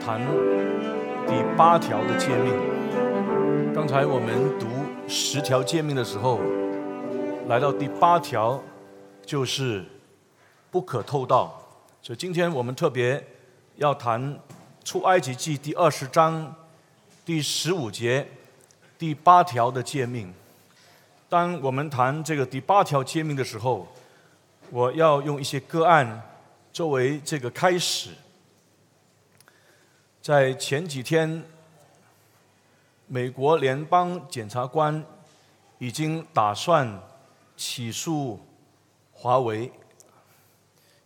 谈第八条的诫命。刚才我们读十条诫命的时候，来到第八条，就是不可偷盗。所以今天我们特别要谈出埃及记第二十章第十五节第八条的诫命。当我们谈这个第八条诫命的时候，我要用一些个案作为这个开始。在前几天，美国联邦检察官已经打算起诉华为，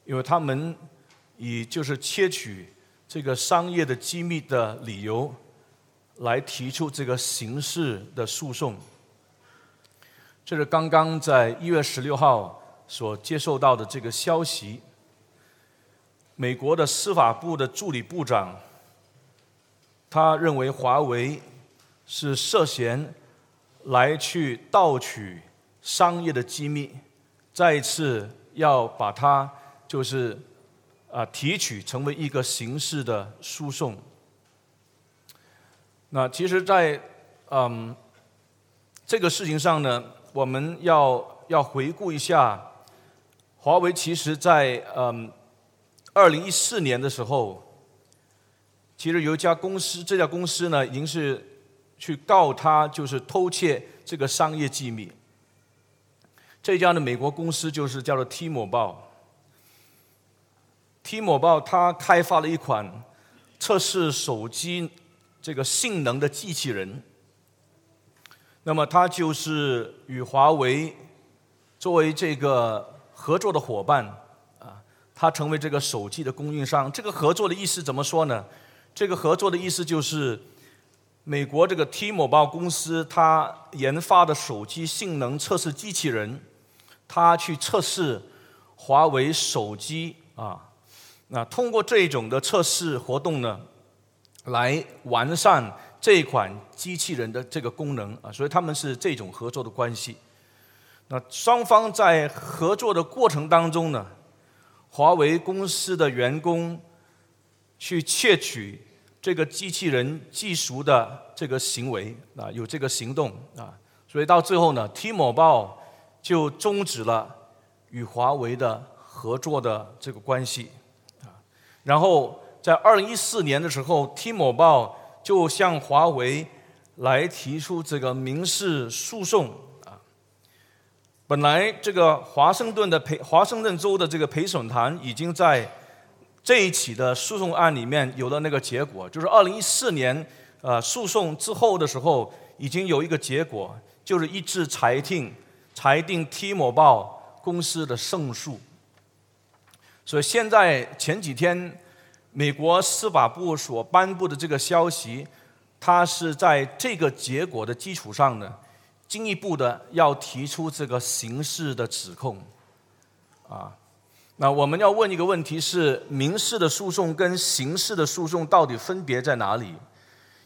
因为他们以就是窃取这个商业的机密的理由来提出这个刑事的诉讼。这是刚刚在一月十六号所接受到的这个消息。美国的司法部的助理部长，他认为华为是涉嫌来去盗取商业的机密，再一次要把它就是啊提取成为一个刑事的诉讼。那其实，在嗯这个事情上呢。我们要要回顾一下，华为其实在嗯二零一四年的时候，其实有一家公司，这家公司呢已经是去告他，就是偷窃这个商业机密。这家的美国公司就是叫做 Timo 报。，Timo 报它开发了一款测试手机这个性能的机器人。那么，它就是与华为作为这个合作的伙伴啊，它成为这个手机的供应商。这个合作的意思怎么说呢？这个合作的意思就是，美国这个 T-Mobile 公司它研发的手机性能测试机器人，它去测试华为手机啊，那通过这种的测试活动呢，来完善。这款机器人的这个功能啊，所以他们是这种合作的关系。那双方在合作的过程当中呢，华为公司的员工去窃取这个机器人技术的这个行为啊，有这个行动啊，所以到最后呢，T 某报就终止了与华为的合作的这个关系啊。然后在二零一四年的时候，T 某报。就向华为来提出这个民事诉讼啊。本来这个华盛顿的陪华盛顿州的这个陪审团已经在这一起的诉讼案里面有了那个结果，就是二零一四年呃诉讼之后的时候，已经有一个结果，就是一致裁定裁定 T 某报公司的胜诉。所以现在前几天。美国司法部所颁布的这个消息，它是在这个结果的基础上呢，进一步的要提出这个刑事的指控，啊，那我们要问一个问题是：民事的诉讼跟刑事的诉讼到底分别在哪里？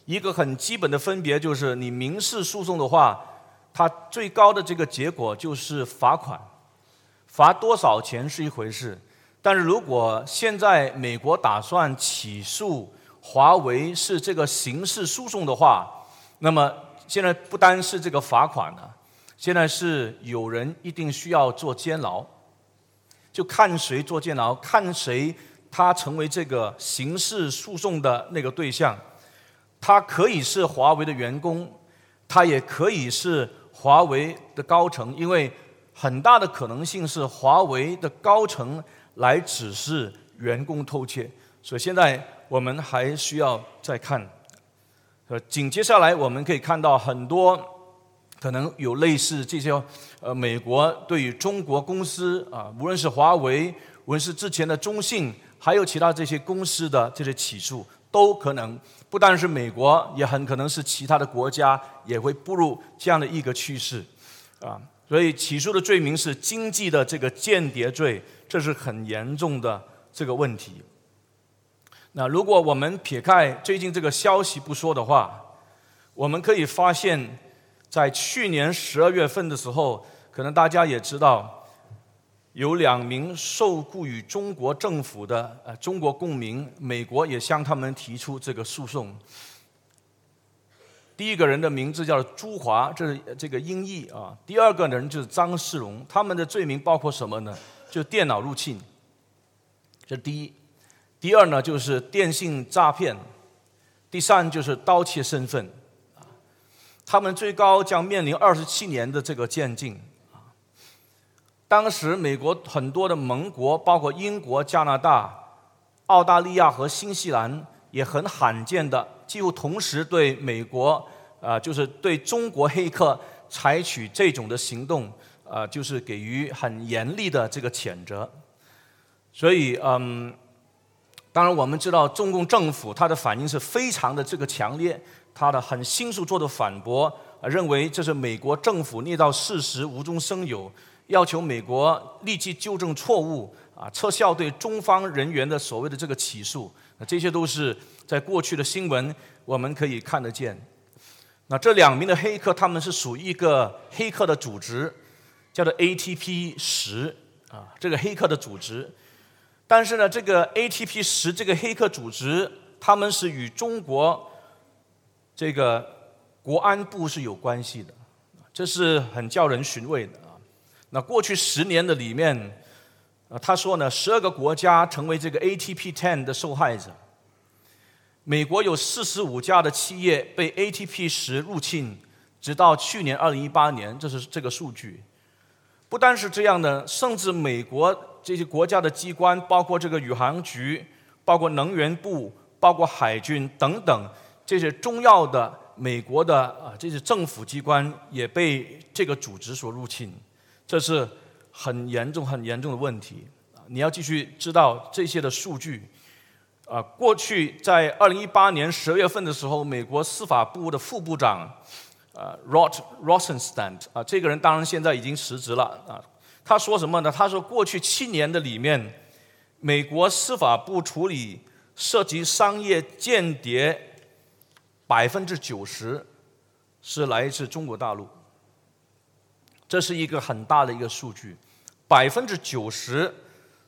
一个很基本的分别就是，你民事诉讼的话，它最高的这个结果就是罚款，罚多少钱是一回事。但是如果现在美国打算起诉华为是这个刑事诉讼的话，那么现在不单是这个罚款了，现在是有人一定需要坐监牢，就看谁坐监牢，看谁他成为这个刑事诉讼的那个对象，他可以是华为的员工，他也可以是华为的高层，因为很大的可能性是华为的高层。来指示员工偷窃，所以现在我们还需要再看。呃，紧接下来我们可以看到很多可能有类似这些呃，美国对于中国公司啊，无论是华为，无论是之前的中信，还有其他这些公司的这些起诉，都可能不单是美国，也很可能是其他的国家也会步入这样的一个趋势啊。所以起诉的罪名是经济的这个间谍罪。这是很严重的这个问题。那如果我们撇开最近这个消息不说的话，我们可以发现，在去年十二月份的时候，可能大家也知道，有两名受雇于中国政府的呃中国公民，美国也向他们提出这个诉讼。第一个人的名字叫朱华，这是这个音译啊。第二个人就是张世荣，他们的罪名包括什么呢？就电脑入侵，这第一。第二呢，就是电信诈骗。第三就是盗窃身份。他们最高将面临二十七年的这个监禁。当时美国很多的盟国，包括英国、加拿大、澳大利亚和新西兰，也很罕见的几乎同时对美国啊，就是对中国黑客采取这种的行动啊，就是给予很严厉的这个谴责。所以，嗯，当然我们知道中共政府它的反应是非常的这个强烈，他的很迅速做的反驳，认为这是美国政府捏造事实、无中生有。要求美国立即纠正错误，啊，撤销对中方人员的所谓的这个起诉，那这些都是在过去的新闻我们可以看得见。那这两名的黑客，他们是属于一个黑客的组织，叫做 ATP 十啊，这个黑客的组织。但是呢，这个 ATP 十这个黑客组织，他们是与中国这个国安部是有关系的，这是很叫人寻味的啊。那过去十年的里面，啊，他说呢，十二个国家成为这个 ATP Ten 的受害者。美国有四十五家的企业被 ATP 十入侵，直到去年二零一八年，这是这个数据。不单是这样的，甚至美国这些国家的机关，包括这个宇航局、包括能源部、包括海军等等这些重要的美国的啊这些政府机关，也被这个组织所入侵。这是很严重、很严重的问题！你要继续知道这些的数据啊。过去在二零一八年十月份的时候，美国司法部的副部长啊，Rod Rosenstein 啊，这个人当然现在已经辞职了啊。他说什么呢？他说过去七年的里面，美国司法部处理涉及商业间谍百分之九十是来自中国大陆。这是一个很大的一个数据，百分之九十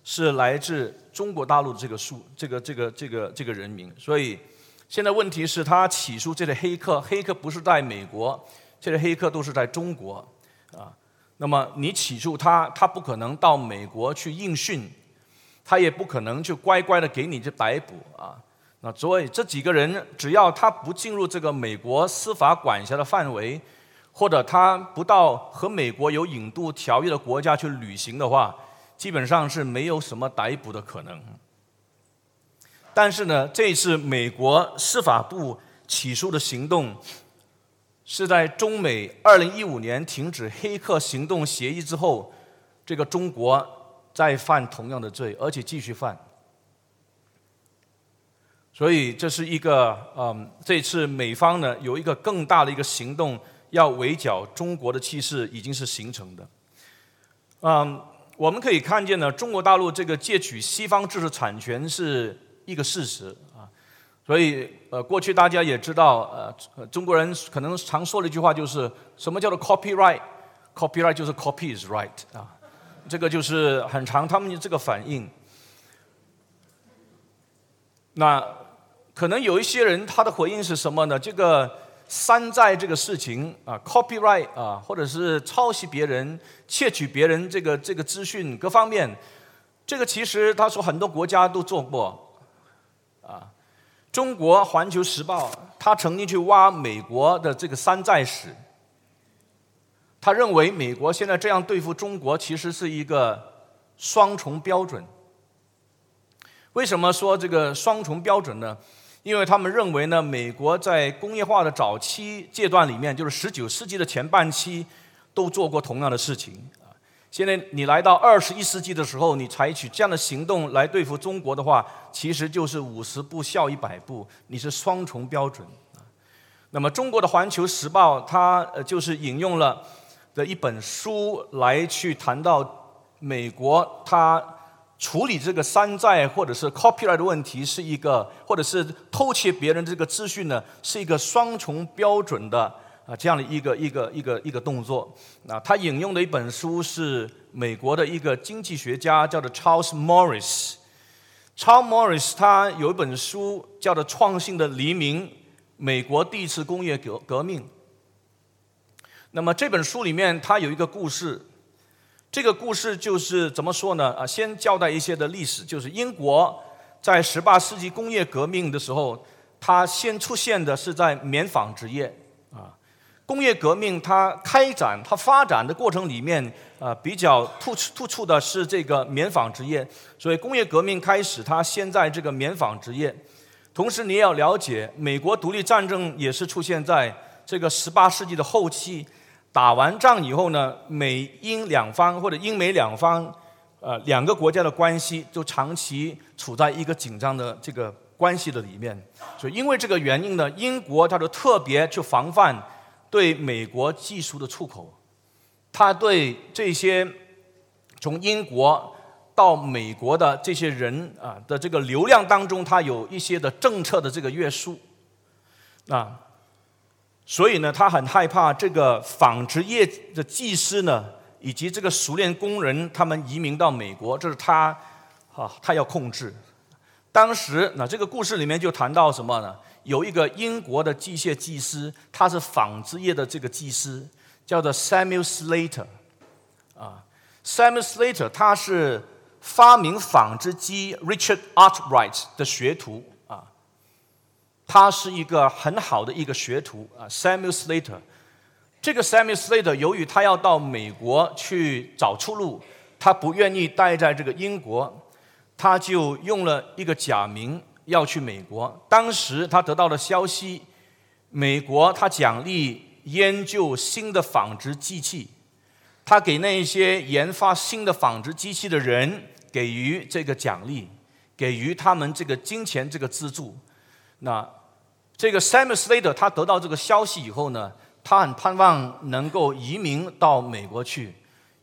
是来自中国大陆的这个数，这个这个这个这个人民。所以现在问题是他起诉这些黑客，黑客不是在美国，这些黑客都是在中国啊。那么你起诉他，他不可能到美国去应讯，他也不可能就乖乖的给你这逮捕啊。那所以这几个人，只要他不进入这个美国司法管辖的范围。或者他不到和美国有引渡条约的国家去旅行的话，基本上是没有什么逮捕的可能。但是呢，这次美国司法部起诉的行动，是在中美二零一五年停止黑客行动协议之后，这个中国再犯同样的罪，而且继续犯。所以这是一个嗯，这次美方呢有一个更大的一个行动。要围剿中国的气势已经是形成的。嗯，我们可以看见呢，中国大陆这个借取西方知识产权是一个事实啊。所以，呃，过去大家也知道，呃，中国人可能常说的一句话就是什么叫做 copyright？copyright 就是 copy is right 啊。这个就是很长，他们这个反应。那可能有一些人他的回应是什么呢？这个。山寨这个事情啊，copyright 啊，或者是抄袭别人、窃取别人这个这个资讯各方面，这个其实他说很多国家都做过啊。中国《环球时报》他曾经去挖美国的这个山寨史，他认为美国现在这样对付中国，其实是一个双重标准。为什么说这个双重标准呢？因为他们认为呢，美国在工业化的早期阶段里面，就是十九世纪的前半期，都做过同样的事情啊。现在你来到二十一世纪的时候，你采取这样的行动来对付中国的话，其实就是五十步笑一百步，你是双重标准啊。那么中国的《环球时报》它呃就是引用了的一本书来去谈到美国它。处理这个山寨或者是 copyright 的问题是一个，或者是偷窃别人这个资讯呢，是一个双重标准的啊这样的一个一个一个一个动作。啊，他引用的一本书是美国的一个经济学家叫做 Charles Morris。Charles Morris 他有一本书叫做《创新的黎明：美国第一次工业革革命》。那么这本书里面他有一个故事，这个故事就是怎么说呢？啊，先交代一些的历史，就是英国在十八世纪工业革命的时候。它先出现的是在棉纺织业啊，工业革命它开展、它发展的过程里面啊，比较突突出的是这个棉纺织业。所以工业革命开始，它先在这个棉纺织业。同时，你也要了解，美国独立战争也是出现在这个十八世纪的后期。打完仗以后呢，美英两方或者英美两方，呃，两个国家的关系就长期处在一个紧张的这个。关系的里面，所以因为这个原因呢，英国它就特别去防范对美国技术的出口，它对这些从英国到美国的这些人啊的这个流量当中，它有一些的政策的这个约束啊，所以呢，他很害怕这个纺织业的技师呢，以及这个熟练工人他们移民到美国，这是他啊，他要控制。当时，那这个故事里面就谈到什么呢？有一个英国的机械技师，他是纺织业的这个技师，叫做 Samuel Slater。啊，Samuel Slater 他是发明纺织机 Richard Arkwright 的学徒，他是一个很好的一个学徒啊。Samuel Slater，这个 Samuel Slater 由于他要到美国去找出路，他不愿意待在这个英国。他就用了一个假名要去美国。当时他得到的消息，美国他奖励研究新的纺织机器，他给那些研发新的纺织机器的人给予这个奖励，给予他们这个金钱这个资助。那这个 Samuel Slater 他得到这个消息以后呢，他很盼望能够移民到美国去，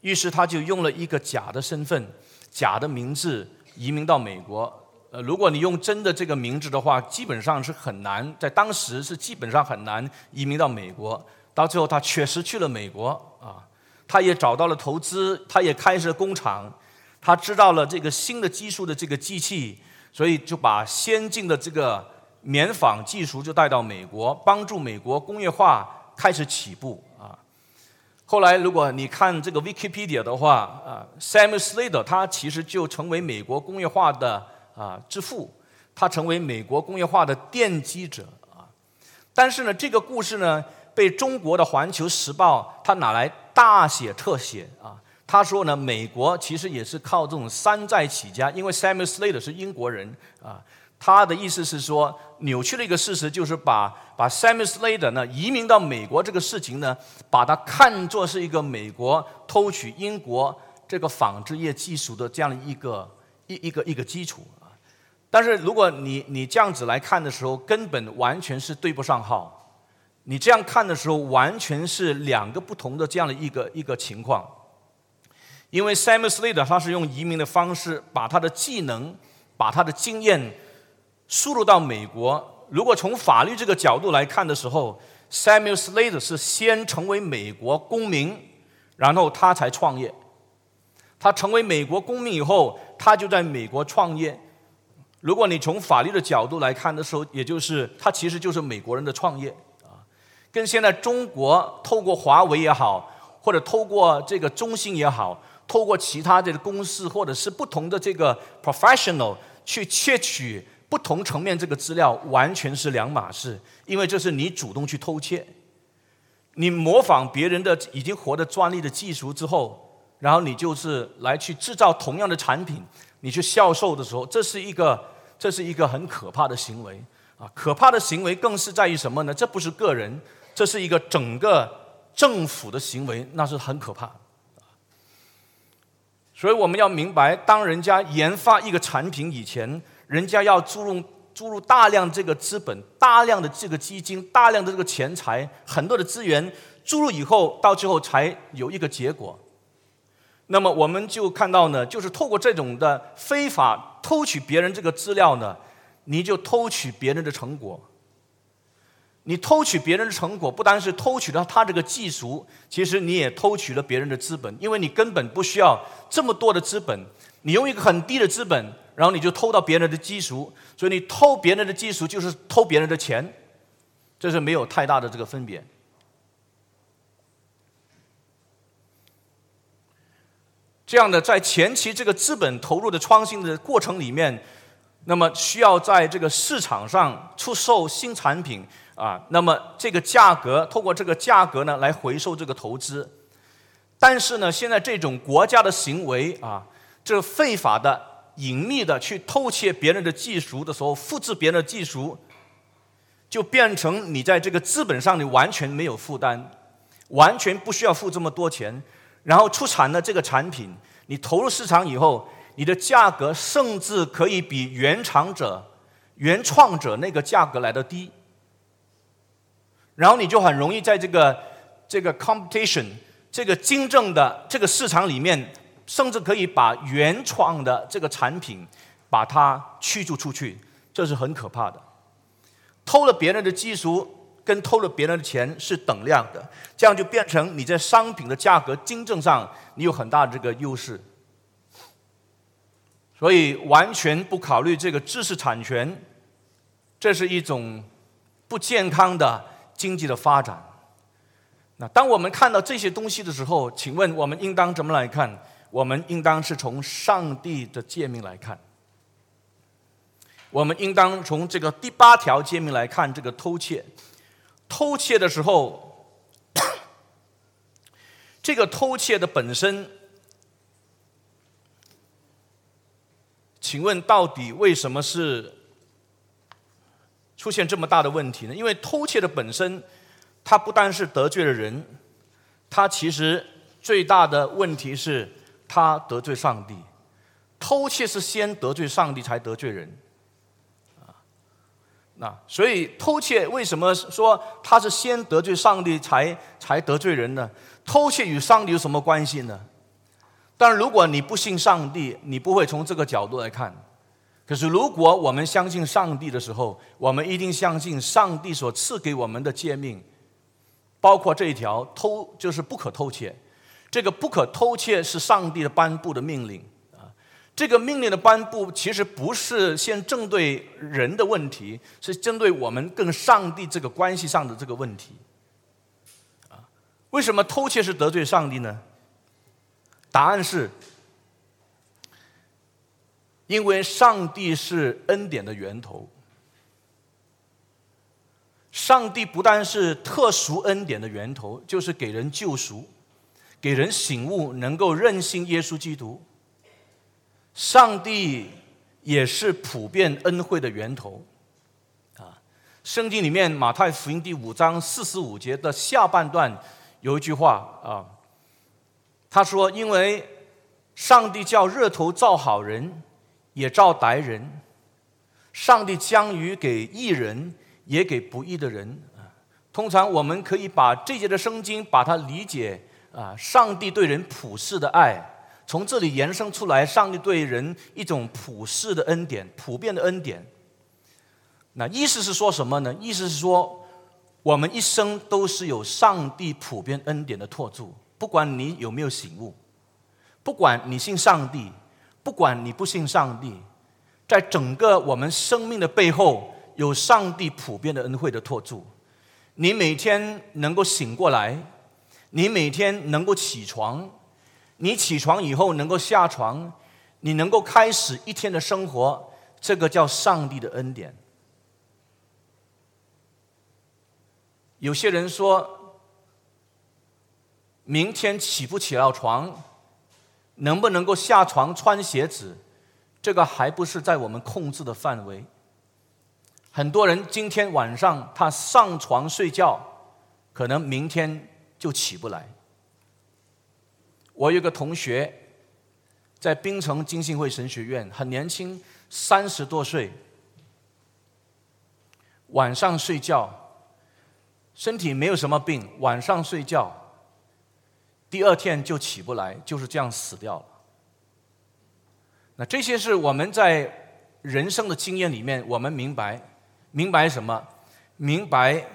于是他就用了一个假的身份、假的名字。移民到美国，呃，如果你用真的这个名字的话，基本上是很难，在当时是基本上很难移民到美国。到最后，他确实去了美国啊，他也找到了投资，他也开设工厂，他知道了这个新的技术的这个机器，所以就把先进的这个棉纺技术就带到美国，帮助美国工业化开始起步啊。后来，如果你看这个 Wikipedia 的话，啊，Samuel Slater 他其实就成为美国工业化的啊之父，他成为美国工业化的奠基者啊。但是呢，这个故事呢，被中国的《环球时报》他拿来大写特写啊。他说呢，美国其实也是靠这种山寨起家，因为 Samuel Slater 是英国人啊。他的意思是说，扭曲了一个事实，就是把把 Sam Slater 呢移民到美国这个事情呢，把它看作是一个美国偷取英国这个纺织业技术的这样一个一一个一个基础啊。但是如果你你这样子来看的时候，根本完全是对不上号。你这样看的时候，完全是两个不同的这样的一个一个情况。因为 Sam Slater 他是用移民的方式，把他的技能，把他的经验。输入到美国，如果从法律这个角度来看的时候，Samuel Slater 是先成为美国公民，然后他才创业。他成为美国公民以后，他就在美国创业。如果你从法律的角度来看的时候，也就是他其实就是美国人的创业啊，跟现在中国透过华为也好，或者透过这个中兴也好，透过其他这个公司或者是不同的这个 professional 去窃取。不同层面，这个资料完全是两码事，因为这是你主动去偷窃，你模仿别人的已经活的专利的技术之后，然后你就是来去制造同样的产品，你去销售的时候，这是一个这是一个很可怕的行为啊！可怕的行为更是在于什么呢？这不是个人，这是一个整个政府的行为，那是很可怕。所以我们要明白，当人家研发一个产品以前，人家要注入注入大量这个资本、大量的这个基金、大量的这个钱财、很多的资源注入以后，到最后才有一个结果。那么我们就看到呢，就是透过这种的非法偷取别人这个资料呢，你就偷取别人的成果。你偷取别人的成果，不单是偷取了他这个技术，其实你也偷取了别人的资本，因为你根本不需要这么多的资本，你用一个很低的资本，然后你就偷到别人的技术，所以你偷别人的技术就是偷别人的钱，这是没有太大的这个分别。这样的在前期这个资本投入的创新的过程里面，那么需要在这个市场上出售新产品。啊，那么这个价格，通过这个价格呢来回收这个投资，但是呢，现在这种国家的行为啊，这非法的、隐秘的去偷窃别人的技术的时候，复制别人的技术，就变成你在这个资本上你完全没有负担，完全不需要付这么多钱，然后出产的这个产品，你投入市场以后，你的价格甚至可以比原厂者、原创者那个价格来的低。然后你就很容易在这个这个 competition 这个竞争的这个市场里面，甚至可以把原创的这个产品把它驱逐出去，这是很可怕的。偷了别人的技术跟偷了别人的钱是等量的，这样就变成你在商品的价格竞争上你有很大的这个优势。所以完全不考虑这个知识产权，这是一种不健康的。经济的发展，那当我们看到这些东西的时候，请问我们应当怎么来看？我们应当是从上帝的诫命来看，我们应当从这个第八条诫命来看这个偷窃。偷窃的时候，这个偷窃的本身，请问到底为什么是？出现这么大的问题呢？因为偷窃的本身，它不单是得罪了人，它其实最大的问题是他得罪上帝。偷窃是先得罪上帝才得罪人，啊，那所以偷窃为什么说他是先得罪上帝才才得罪人呢？偷窃与上帝有什么关系呢？但如果你不信上帝，你不会从这个角度来看。可是，如果我们相信上帝的时候，我们一定相信上帝所赐给我们的诫命，包括这一条偷就是不可偷窃。这个不可偷窃是上帝的颁布的命令啊。这个命令的颁布其实不是先针对人的问题，是针对我们跟上帝这个关系上的这个问题啊。为什么偷窃是得罪上帝呢？答案是。因为上帝是恩典的源头，上帝不但是特殊恩典的源头，就是给人救赎、给人醒悟，能够任性耶稣基督。上帝也是普遍恩惠的源头，啊，圣经里面马太福音第五章四十五节的下半段有一句话啊，他说：“因为上帝叫热头照好人。”也照歹人，上帝将于给义人，也给不义的人。通常我们可以把这节的圣经，把它理解啊，上帝对人普世的爱，从这里延伸出来，上帝对人一种普世的恩典，普遍的恩典。那意思是说什么呢？意思是说，我们一生都是有上帝普遍恩典的托住，不管你有没有醒悟，不管你信上帝。不管你不信上帝，在整个我们生命的背后，有上帝普遍的恩惠的托住。你每天能够醒过来，你每天能够起床，你起床以后能够下床，你能够开始一天的生活，这个叫上帝的恩典。有些人说，明天起不起到床？能不能够下床穿鞋子，这个还不是在我们控制的范围。很多人今天晚上他上床睡觉，可能明天就起不来。我有个同学在槟城金信会神学院，很年轻，三十多岁，晚上睡觉，身体没有什么病，晚上睡觉。第二天就起不来，就是这样死掉了。那这些是我们在人生的经验里面，我们明白，明白什么？明白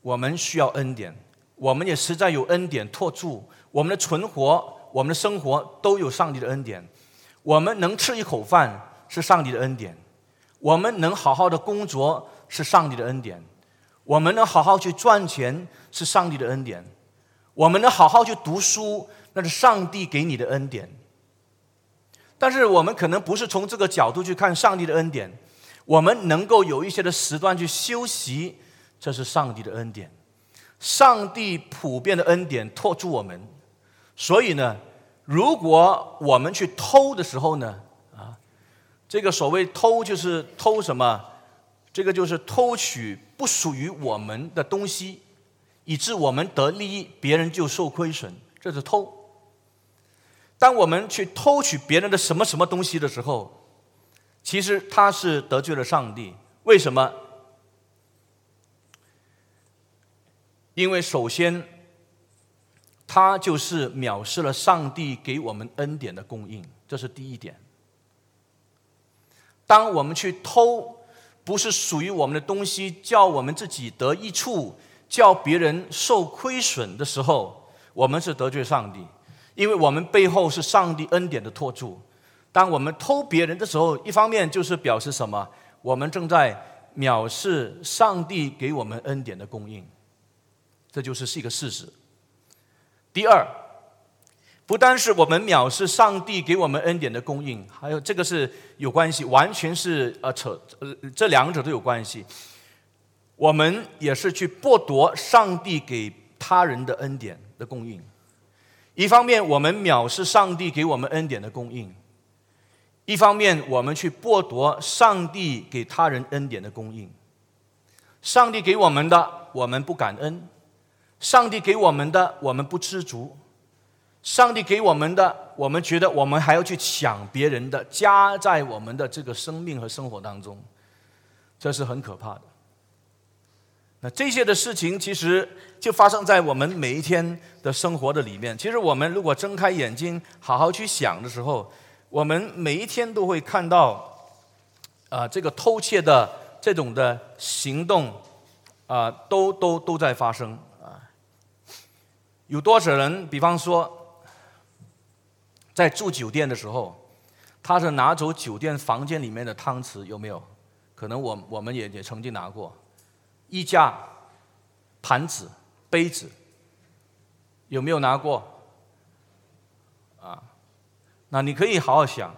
我们需要恩典，我们也实在有恩典托住我们的存活，我们的生活都有上帝的恩典。我们能吃一口饭是上帝的恩典，我们能好好的工作是上帝的恩典，我们能好好去赚钱是上帝的恩典，我们能好好去读书那是上帝给你的恩典。但是我们可能不是从这个角度去看上帝的恩典，我们能够有一些的时段去休息，这是上帝的恩典，上帝普遍的恩典托住我们，所以呢，如果我们去偷的时候呢，啊，这个所谓偷就是偷什么？这个就是偷取不属于我们的东西，以致我们得利益，别人就受亏损，这是偷。当我们去偷取别人的什么什么东西的时候，其实他是得罪了上帝。为什么？因为首先，他就是藐视了上帝给我们恩典的供应，这是第一点。当我们去偷不是属于我们的东西，叫我们自己得益处，叫别人受亏损的时候，我们是得罪上帝。因为我们背后是上帝恩典的托住，当我们偷别人的时候，一方面就是表示什么？我们正在藐视上帝给我们恩典的供应，这就是是一个事实。第二，不单是我们藐视上帝给我们恩典的供应，还有这个是有关系，完全是呃扯呃这两者都有关系。我们也是去剥夺上帝给他人的恩典的供应。一方面，我们藐视上帝给我们恩典的供应；一方面，我们去剥夺上帝给他人恩典的供应。上帝给我们的，我们不感恩；上帝给我们的，我们不知足；上帝给我们的，我们觉得我们还要去抢别人的，加在我们的这个生命和生活当中，这是很可怕的。那这些的事情，其实就发生在我们每一天的生活的里面。其实我们如果睁开眼睛，好好去想的时候，我们每一天都会看到，啊，这个偷窃的这种的行动，啊，都都都在发生。有多少人，比方说，在住酒店的时候，他是拿走酒店房间里面的汤匙，有没有？可能我我们也也曾经拿过。衣架、盘子、杯子，有没有拿过？啊，那你可以好好想。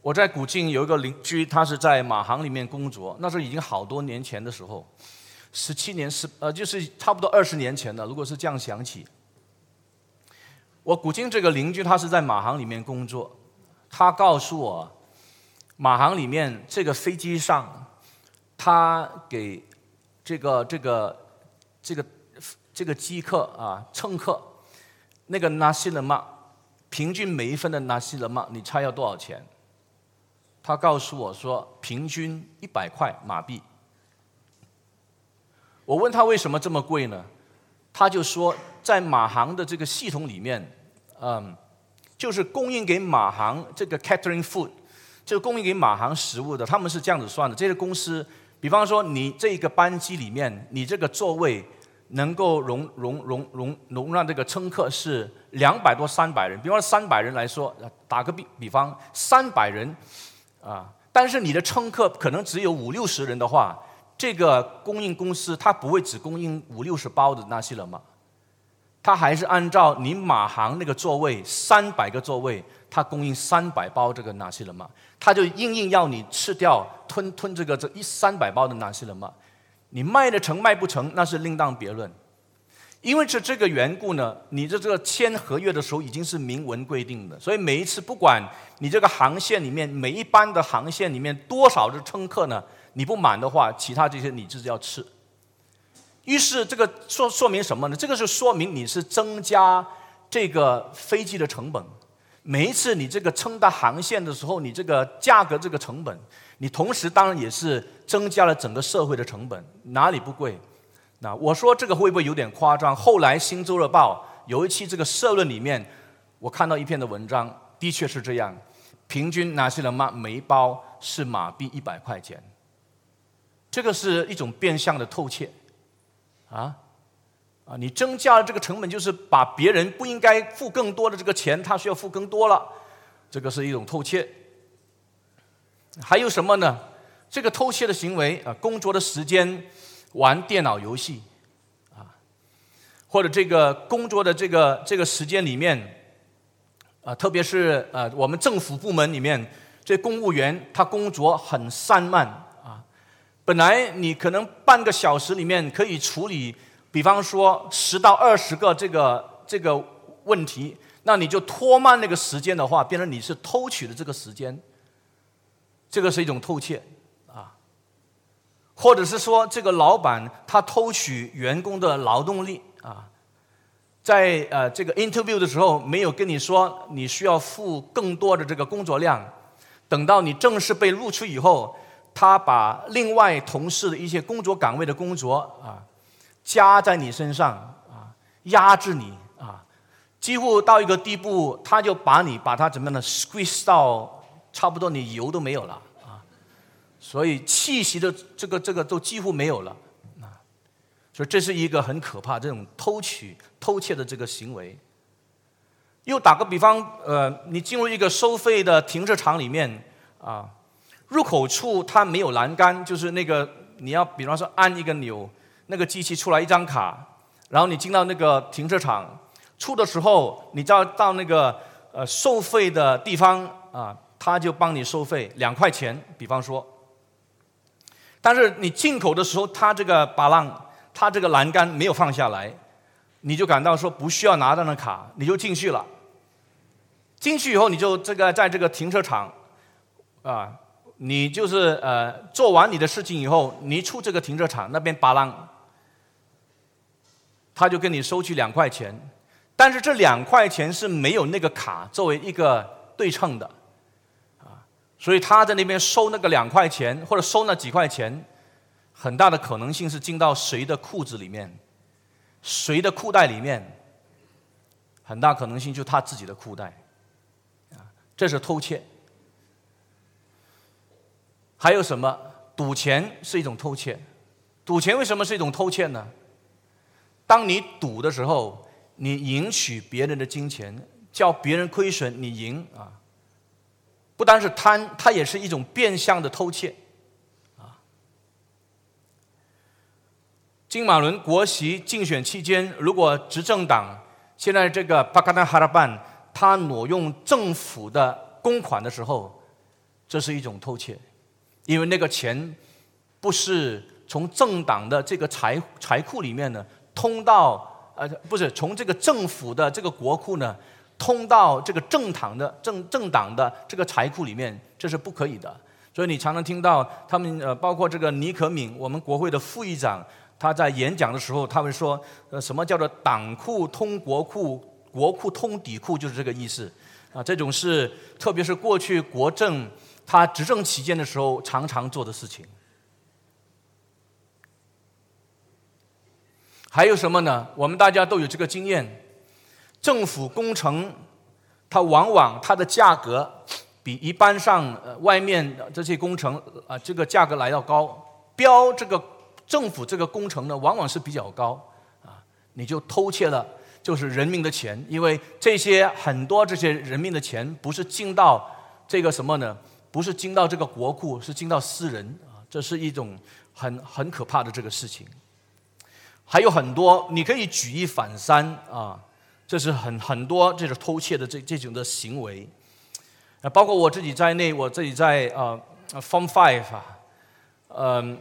我在古晋有一个邻居，他是在马行里面工作，那是已经好多年前的时候，十七年十呃，就是差不多二十年前的。如果是这样想起，我古今这个邻居，他是在马航里面工作，他告诉我，马航里面这个飞机上。他给这个这个这个这个机客啊乘客那个纳西勒曼，平均每一份的纳西勒曼，你猜要多少钱？他告诉我说，平均一百块马币。我问他为什么这么贵呢？他就说，在马航的这个系统里面，嗯，就是供应给马航这个 catering food，就供应给马航食物的，他们是这样子算的，这些公司。比方说，你这一个班机里面，你这个座位能够容容容容容让这个乘客是两百多三百人。比方说三百人来说，打个比比方，三百人啊，但是你的乘客可能只有五六十人的话，这个供应公司它不会只供应五六十包的那些人嘛，它还是按照你马航那个座位三百个座位。他供应三百包这个纳西人嘛，他就硬硬要你吃掉吞吞这个这一三百包的纳西人嘛，你卖得成卖不成那是另当别论，因为是这个缘故呢，你的这个签合约的时候已经是明文规定的，所以每一次不管你这个航线里面每一班的航线里面多少的乘客呢，你不满的话，其他这些你自己要吃。于是这个说说明什么呢？这个是说明你是增加这个飞机的成本。每一次你这个称大航线的时候，你这个价格这个成本，你同时当然也是增加了整个社会的成本，哪里不贵？那我说这个会不会有点夸张？后来《新洲日报》有一期这个社论里面，我看到一篇的文章，的确是这样，平均拿西人卖每一包是马币一百块钱，这个是一种变相的偷窃，啊啊！你增加了这个成本，就是把别人不应该付更多的这个钱，他需要付更多了，这个是一种偷窃。还有什么呢？这个偷窃的行为啊，工作的时间玩电脑游戏啊，或者这个工作的这个这个时间里面啊，特别是呃，我们政府部门里面这公务员他工作很散漫。本来你可能半个小时里面可以处理，比方说十到二十个这个这个问题，那你就拖慢那个时间的话，变成你是偷取的这个时间，这个是一种偷窃啊，或者是说这个老板他偷取员工的劳动力啊，在呃这个 interview 的时候没有跟你说你需要付更多的这个工作量，等到你正式被录取以后。他把另外同事的一些工作岗位的工作啊，加在你身上啊，压制你啊，几乎到一个地步，他就把你把他怎么样的 squeeze 到差不多你油都没有了啊，所以气息的这个这个都几乎没有了啊，所以这是一个很可怕这种偷取偷窃的这个行为。又打个比方，呃，你进入一个收费的停车场里面啊。入口处它没有栏杆，就是那个你要比方说按一个钮，那个机器出来一张卡，然后你进到那个停车场，出的时候你就要到那个呃收费的地方啊，他就帮你收费两块钱，比方说。但是你进口的时候，他这个把浪，他这个栏杆没有放下来，你就感到说不需要拿到那卡，你就进去了。进去以后，你就这个在这个停车场啊。你就是呃，做完你的事情以后，你出这个停车场那边巴浪，他就跟你收取两块钱，但是这两块钱是没有那个卡作为一个对称的，啊，所以他在那边收那个两块钱或者收那几块钱，很大的可能性是进到谁的裤子里面，谁的裤袋里面，很大可能性就他自己的裤袋，啊，这是偷窃。还有什么？赌钱是一种偷窃。赌钱为什么是一种偷窃呢？当你赌的时候，你赢取别人的金钱，叫别人亏损，你赢啊！不单是贪，它也是一种变相的偷窃啊。金马伦国席竞选期间，如果执政党现在这个巴卡纳哈拉办他挪用政府的公款的时候，这是一种偷窃。因为那个钱不是从政党的这个财财库里面呢通到呃不是从这个政府的这个国库呢通到这个政党的政政党的这个财库里面，这是不可以的。所以你常常听到他们呃包括这个尼可敏，我们国会的副议长，他在演讲的时候，他们说呃什么叫做党库通国库，国库通底库，就是这个意思啊。这种是特别是过去国政。他执政期间的时候，常常做的事情，还有什么呢？我们大家都有这个经验，政府工程，它往往它的价格比一般上外面这些工程啊这个价格来要高，标这个政府这个工程呢，往往是比较高。啊，你就偷窃了，就是人民的钱，因为这些很多这些人民的钱不是进到这个什么呢？不是进到这个国库，是进到私人啊，这是一种很很可怕的这个事情。还有很多，你可以举一反三啊，这是很很多这种偷窃的这这种的行为。啊，包括我自己在内，我自己在啊，Form Five 啊，嗯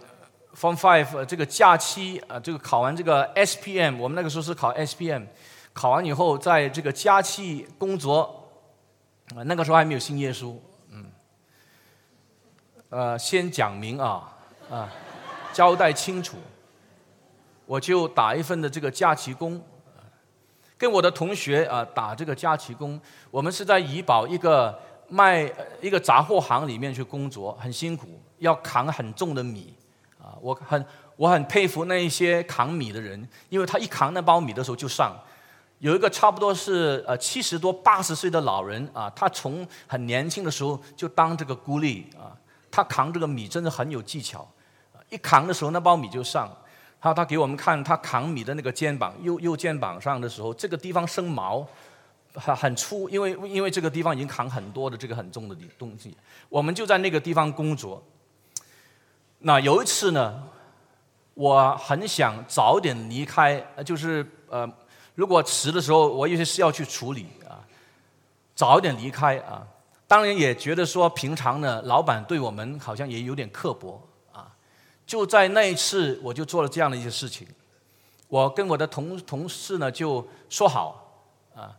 ，Form Five 这个假期啊，这个考完这个 SPM，我们那个时候是考 SPM，考完以后在这个假期工作啊，那个时候还没有信耶稣。呃，先讲明啊，啊，交代清楚，我就打一份的这个假期工，跟我的同学啊打这个假期工。我们是在怡保一个卖一个杂货行里面去工作，很辛苦，要扛很重的米啊。我很我很佩服那一些扛米的人，因为他一扛那包米的时候就上。有一个差不多是呃七十多八十岁的老人啊，他从很年轻的时候就当这个孤立啊。他扛这个米真的很有技巧，一扛的时候那包米就上，他他给我们看他扛米的那个肩膀，右右肩膀上的时候，这个地方生毛，很很粗，因为因为这个地方已经扛很多的这个很重的东西。我们就在那个地方工作。那有一次呢，我很想早点离开，就是呃，如果迟的时候，我有些事要去处理啊，早一点离开啊。当然也觉得说，平常呢，老板对我们好像也有点刻薄啊。就在那一次，我就做了这样的一些事情。我跟我的同同事呢就说好，啊，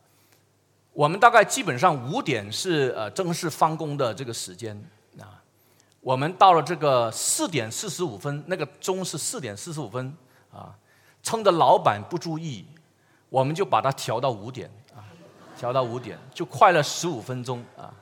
我们大概基本上五点是呃正式放工的这个时间啊。我们到了这个四点四十五分，那个钟是四点四十五分啊，趁着老板不注意，我们就把它调到五点啊，调到五点就快了十五分钟啊。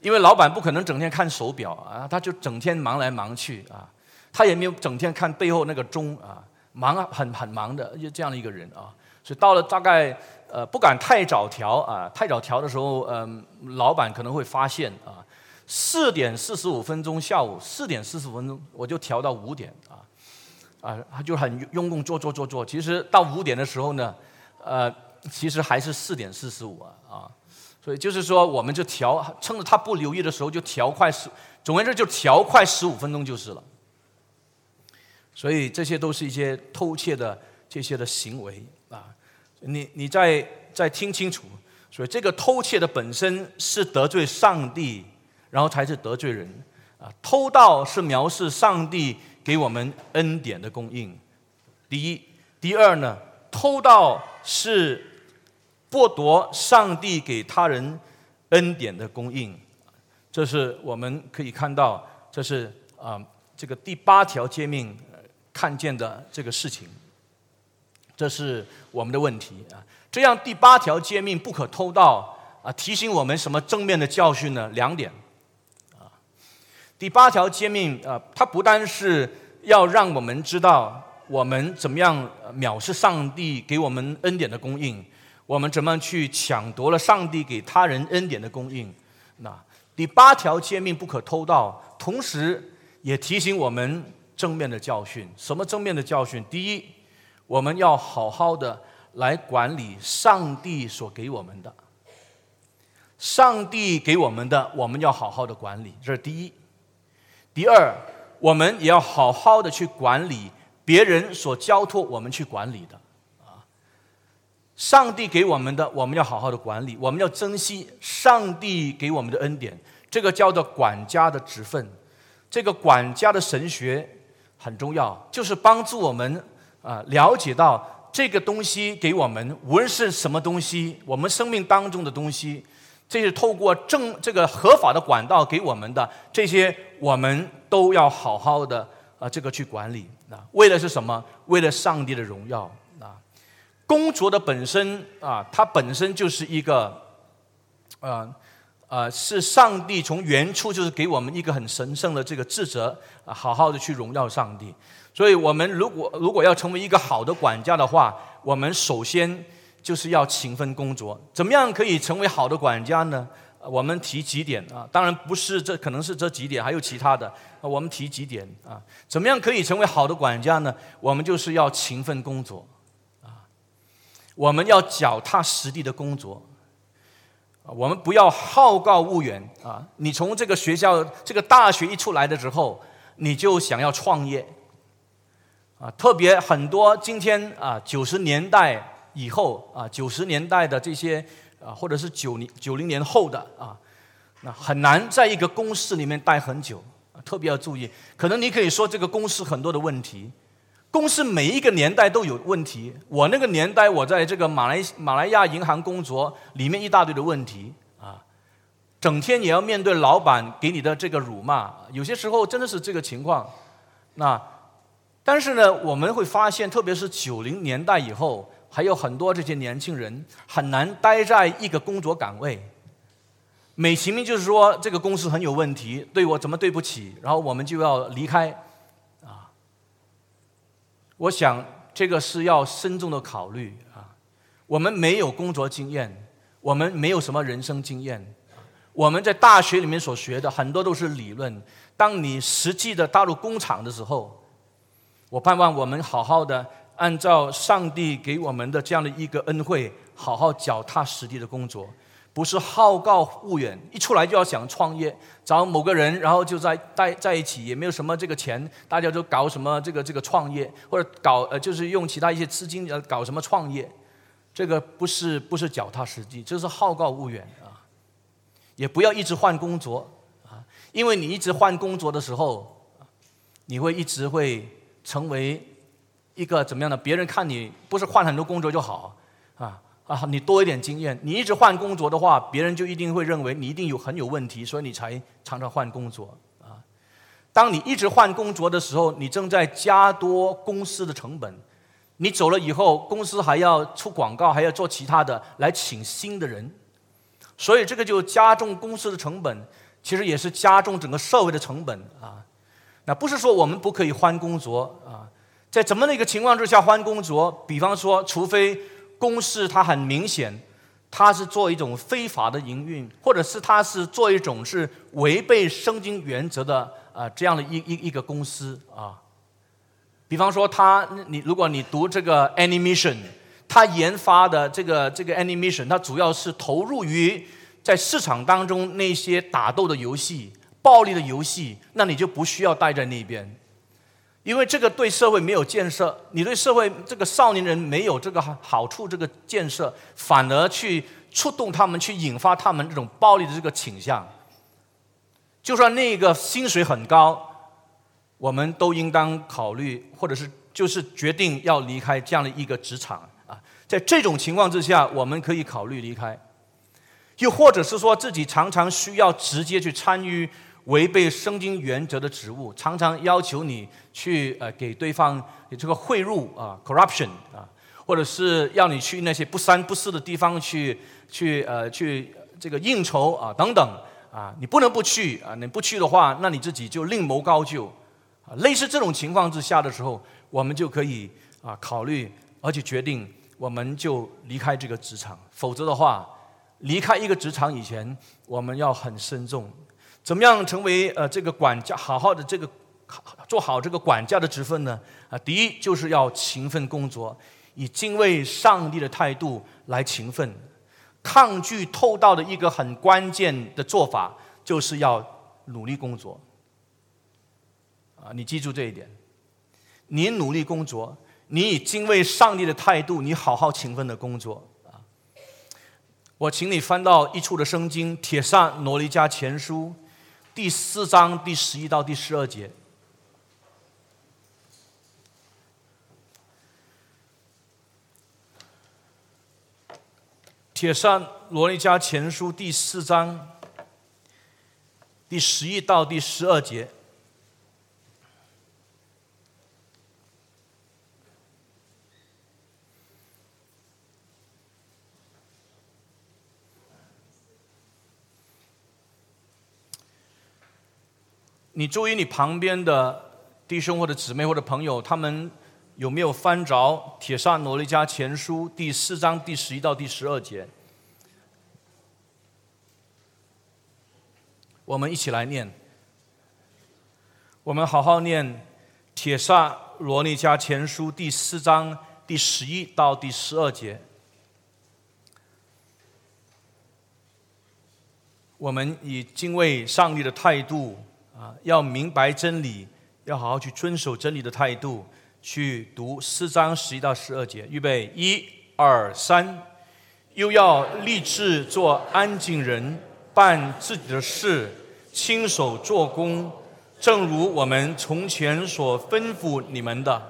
因为老板不可能整天看手表啊，他就整天忙来忙去啊。他也没有整天看背后那个钟啊，忙啊很很忙的，就这样的一个人啊。所以到了大概呃不敢太早调啊，太早调的时候，嗯，老板可能会发现啊。四点四十五分钟，下午四点四十五分钟，我就调到五点啊，啊，他就很用功做做做做。其实到五点的时候呢，呃，其实还是四点四十五啊。所以就是说，我们就调，趁着他不留意的时候就调快十，总而言之就调快十五分钟就是了。所以这些都是一些偷窃的这些的行为啊！你你再再听清楚，所以这个偷窃的本身是得罪上帝，然后才是得罪人啊！偷盗是藐视上帝给我们恩典的供应。第一，第二呢，偷盗是剥夺上帝给他人恩典的供应。这是我们可以看到，这是啊，这个第八条诫命。看见的这个事情，这是我们的问题啊。这样第八条诫命不可偷盗啊，提醒我们什么正面的教训呢？两点啊。第八条诫命啊，它不单是要让我们知道我们怎么样藐视上帝给我们恩典的供应，我们怎么去抢夺了上帝给他人恩典的供应。那第八条诫命不可偷盗，同时也提醒我们。正面的教训，什么正面的教训？第一，我们要好好的来管理上帝所给我们的，上帝给我们的，我们要好好的管理，这是第一。第二，我们也要好好的去管理别人所交托我们去管理的，上帝给我们的，我们要好好的管理，我们要珍惜上帝给我们的恩典，这个叫做管家的职分，这个管家的神学。很重要，就是帮助我们啊了解到这个东西给我们，无论是什么东西，我们生命当中的东西，这是透过正这个合法的管道给我们的，这些我们都要好好的啊这个去管理啊，为的是什么？为了上帝的荣耀！工作的本身啊，它本身就是一个啊。啊，是上帝从原初就是给我们一个很神圣的这个职责，啊，好好的去荣耀上帝。所以，我们如果如果要成为一个好的管家的话，我们首先就是要勤奋工作。怎么样可以成为好的管家呢？我们提几点啊？当然不是这，可能是这几点，还有其他的。我们提几点啊？怎么样可以成为好的管家呢？我们就是要勤奋工作，我们要脚踏实地的工作。我们不要好高骛远啊！你从这个学校、这个大学一出来的时候，你就想要创业啊！特别很多今天啊，九十年代以后啊，九十年代的这些啊，或者是九零九零年后的啊，那很难在一个公司里面待很久。特别要注意，可能你可以说这个公司很多的问题。公司每一个年代都有问题。我那个年代，我在这个马来马来亚银行工作，里面一大堆的问题啊，整天也要面对老板给你的这个辱骂，有些时候真的是这个情况。那但是呢，我们会发现，特别是九零年代以后，还有很多这些年轻人很难待在一个工作岗位，美其名就是说这个公司很有问题，对我怎么对不起，然后我们就要离开。我想这个是要慎重的考虑啊。我们没有工作经验，我们没有什么人生经验。我们在大学里面所学的很多都是理论。当你实际的踏入工厂的时候，我盼望我们好好的按照上帝给我们的这样的一个恩惠，好好脚踏实地的工作。不是好高骛远，一出来就要想创业，找某个人，然后就在在在一起，也没有什么这个钱，大家就搞什么这个这个创业，或者搞呃就是用其他一些资金呃搞什么创业，这个不是不是脚踏实地，这是好高骛远啊！也不要一直换工作啊，因为你一直换工作的时候，你会一直会成为一个怎么样的？别人看你不是换很多工作就好啊。啊，你多一点经验，你一直换工作的话，别人就一定会认为你一定有很有问题，所以你才常常换工作啊。当你一直换工作的时候，你正在加多公司的成本。你走了以后，公司还要出广告，还要做其他的来请新的人，所以这个就加重公司的成本，其实也是加重整个社会的成本啊。那不是说我们不可以换工作啊，在怎么的一个情况之下换工作？比方说，除非。公司它很明显，它是做一种非法的营运，或者是它是做一种是违背圣经原则的啊这样的一一一个公司啊。比方说，它你如果你读这个 animation，它研发的这个这个 animation，它主要是投入于在市场当中那些打斗的游戏、暴力的游戏，那你就不需要待在那边。因为这个对社会没有建设，你对社会这个少年人没有这个好处，这个建设反而去触动他们，去引发他们这种暴力的这个倾向。就算那个薪水很高，我们都应当考虑，或者是就是决定要离开这样的一个职场啊。在这种情况之下，我们可以考虑离开，又或者是说自己常常需要直接去参与。违背圣经原则的职务，常常要求你去呃给对方这个贿赂啊，corruption 啊，或者是要你去那些不三不四的地方去去呃去这个应酬啊等等啊，你不能不去啊，你不去的话，那你自己就另谋高就啊。类似这种情况之下的时候，我们就可以啊考虑，而且决定我们就离开这个职场。否则的话，离开一个职场以前，我们要很慎重。怎么样成为呃这个管家，好好的这个做好这个管家的职分呢？啊，第一就是要勤奋工作，以敬畏上帝的态度来勤奋。抗拒偷盗的一个很关键的做法，就是要努力工作。啊，你记住这一点，你努力工作，你以敬畏上帝的态度，你好好勤奋的工作。啊，我请你翻到一处的圣经《铁扇罗尼迦前书》。第四章第十一到第十二节，《铁扇罗尼加前书》第四章第十一到第十二节。你注意，你旁边的弟兄或者姊妹或者朋友，他们有没有翻着《铁扇罗利加前书》第四章第十一到第十二节？我们一起来念。我们好好念《铁扇罗尼加前书》第四章第十一到第十二节。我们以敬畏上帝的态度。啊，要明白真理，要好好去遵守真理的态度，去读四章十一到十二节。预备，一、二、三。又要立志做安静人，办自己的事，亲手做工，正如我们从前所吩咐你们的，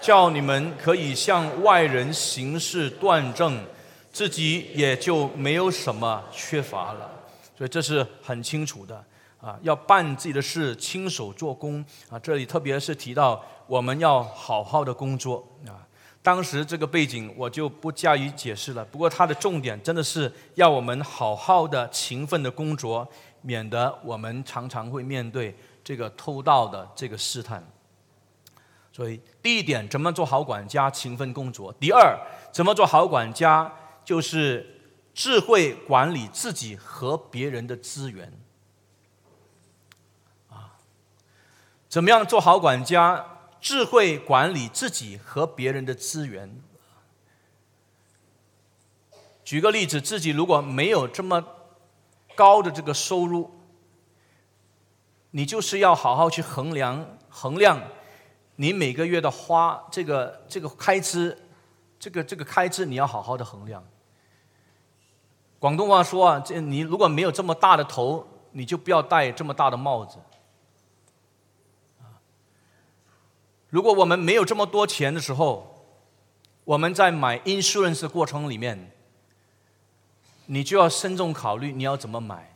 叫你们可以向外人行事端正，自己也就没有什么缺乏了。所以这是很清楚的。啊，要办自己的事，亲手做工啊！这里特别是提到我们要好好的工作啊。当时这个背景我就不加以解释了。不过它的重点真的是要我们好好的勤奋的工作，免得我们常常会面对这个偷盗的这个试探。所以第一点，怎么做好管家，勤奋工作；第二，怎么做好管家，就是智慧管理自己和别人的资源。怎么样做好管家？智慧管理自己和别人的资源。举个例子，自己如果没有这么高的这个收入，你就是要好好去衡量衡量你每个月的花这个这个开支，这个这个开支你要好好的衡量。广东话说啊，这你如果没有这么大的头，你就不要戴这么大的帽子。如果我们没有这么多钱的时候，我们在买 insurance 的过程里面，你就要慎重考虑你要怎么买。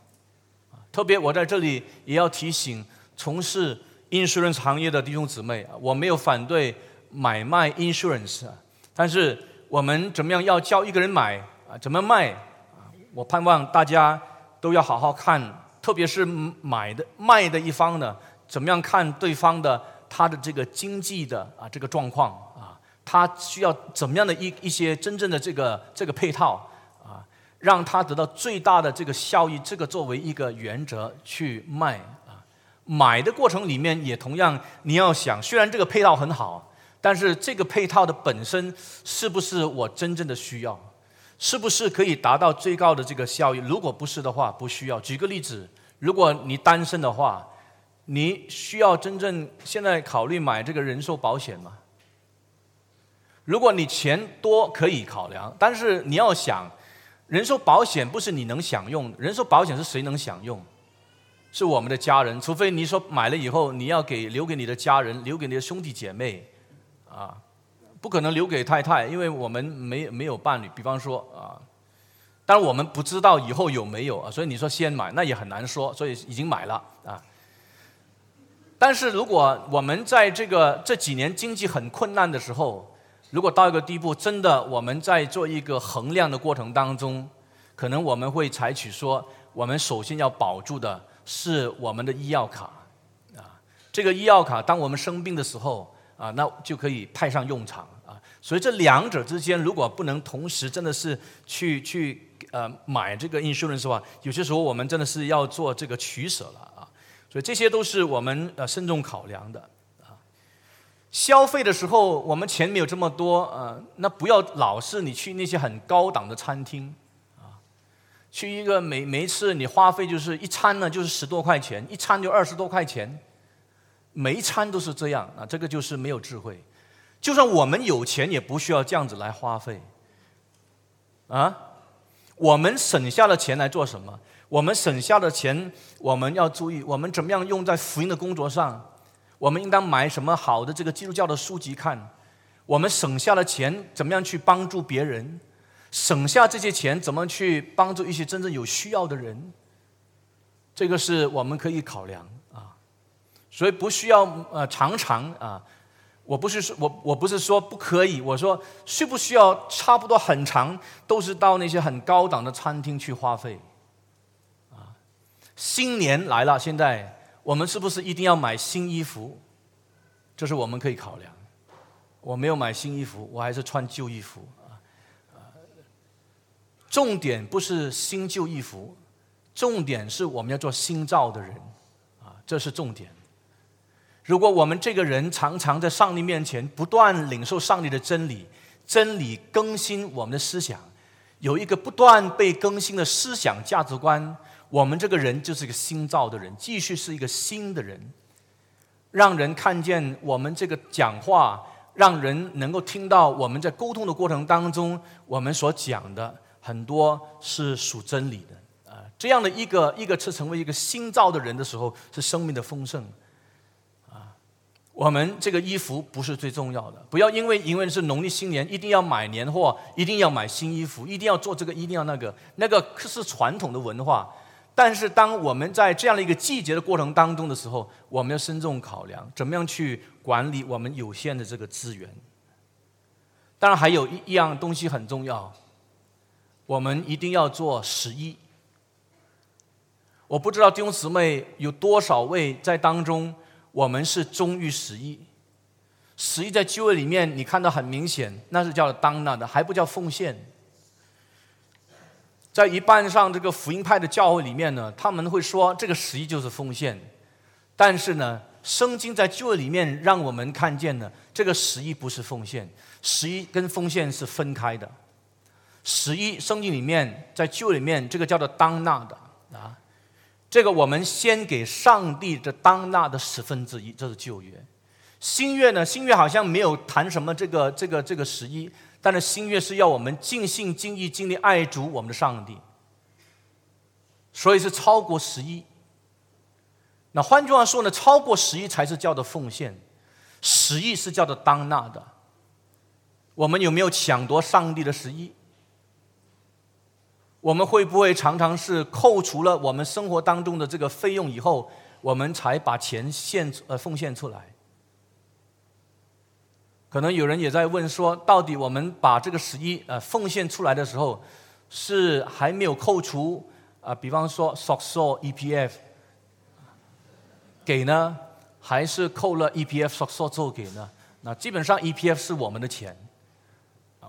特别我在这里也要提醒从事 insurance 行业的弟兄姊妹，我没有反对买卖 insurance，但是我们怎么样要教一个人买啊，怎么卖啊？我盼望大家都要好好看，特别是买的卖的一方呢，怎么样看对方的。他的这个经济的啊这个状况啊，他需要怎么样的一一些真正的这个这个配套啊，让他得到最大的这个效益，这个作为一个原则去卖啊。买的过程里面也同样，你要想，虽然这个配套很好，但是这个配套的本身是不是我真正的需要？是不是可以达到最高的这个效益？如果不是的话，不需要。举个例子，如果你单身的话。你需要真正现在考虑买这个人寿保险吗？如果你钱多可以考量，但是你要想，人寿保险不是你能享用，人寿保险是谁能享用？是我们的家人，除非你说买了以后你要给留给你的家人，留给你的兄弟姐妹，啊，不可能留给太太，因为我们没没有伴侣。比方说啊，当然我们不知道以后有没有啊，所以你说先买那也很难说，所以已经买了。但是如果我们在这个这几年经济很困难的时候，如果到一个地步，真的我们在做一个衡量的过程当中，可能我们会采取说，我们首先要保住的是我们的医药卡，啊，这个医药卡当我们生病的时候，啊，那就可以派上用场啊。所以这两者之间如果不能同时真的是去去呃买这个 insurance 的话，有些时候我们真的是要做这个取舍了。所以这些都是我们呃慎重考量的啊。消费的时候，我们钱没有这么多呃，那不要老是你去那些很高档的餐厅啊，去一个每每一次你花费就是一餐呢就是十多块钱，一餐就二十多块钱，每一餐都是这样啊，这个就是没有智慧。就算我们有钱，也不需要这样子来花费啊。我们省下的钱来做什么？我们省下的钱，我们要注意，我们怎么样用在福音的工作上？我们应当买什么好的这个基督教的书籍看？我们省下的钱，怎么样去帮助别人？省下这些钱，怎么去帮助一些真正有需要的人？这个是我们可以考量啊。所以不需要呃常常啊，我不是说我我不是说不可以，我说需不需要差不多很长，都是到那些很高档的餐厅去花费。新年来了，现在我们是不是一定要买新衣服？这是我们可以考量。我没有买新衣服，我还是穿旧衣服啊。重点不是新旧衣服，重点是我们要做新造的人啊，这是重点。如果我们这个人常常在上帝面前不断领受上帝的真理，真理更新我们的思想，有一个不断被更新的思想价值观。我们这个人就是一个新造的人，继续是一个新的人，让人看见我们这个讲话，让人能够听到我们在沟通的过程当中，我们所讲的很多是属真理的啊。这样的一个一个是成为一个新造的人的时候，是生命的丰盛啊。我们这个衣服不是最重要的，不要因为因为是农历新年，一定要买年货，一定要买新衣服，一定要做这个，一定要那个，那个是传统的文化。但是，当我们在这样的一个季节的过程当中的时候，我们要慎重考量，怎么样去管理我们有限的这个资源。当然，还有一一样东西很重要，我们一定要做十一。我不知道弟兄姊妹有多少位在当中，我们是忠于十一。十一在聚会里面，你看到很明显，那是叫当纳的，还不叫奉献。在一半上，这个福音派的教会里面呢，他们会说这个十一就是奉献，但是呢，圣经在旧约里面让我们看见呢，这个十一不是奉献，十一跟奉献是分开的。十一圣经里面在旧里面这个叫做当纳的啊，这个我们先给上帝的当纳的十分之一，这是旧约。新约呢，新约好像没有谈什么这个这个这个十一，但是新约是要我们尽心尽意尽力爱主我们的上帝，所以是超过十一。那换句话说呢，超过十一才是叫做奉献，十一是叫做当纳的。我们有没有抢夺上帝的十一？我们会不会常常是扣除了我们生活当中的这个费用以后，我们才把钱献呃奉献出来？可能有人也在问说，到底我们把这个十一呃奉献出来的时候，是还没有扣除啊？比方说 s o c o EPF 给呢，还是扣了 EPF s o c o 之后给呢？那基本上 EPF 是我们的钱。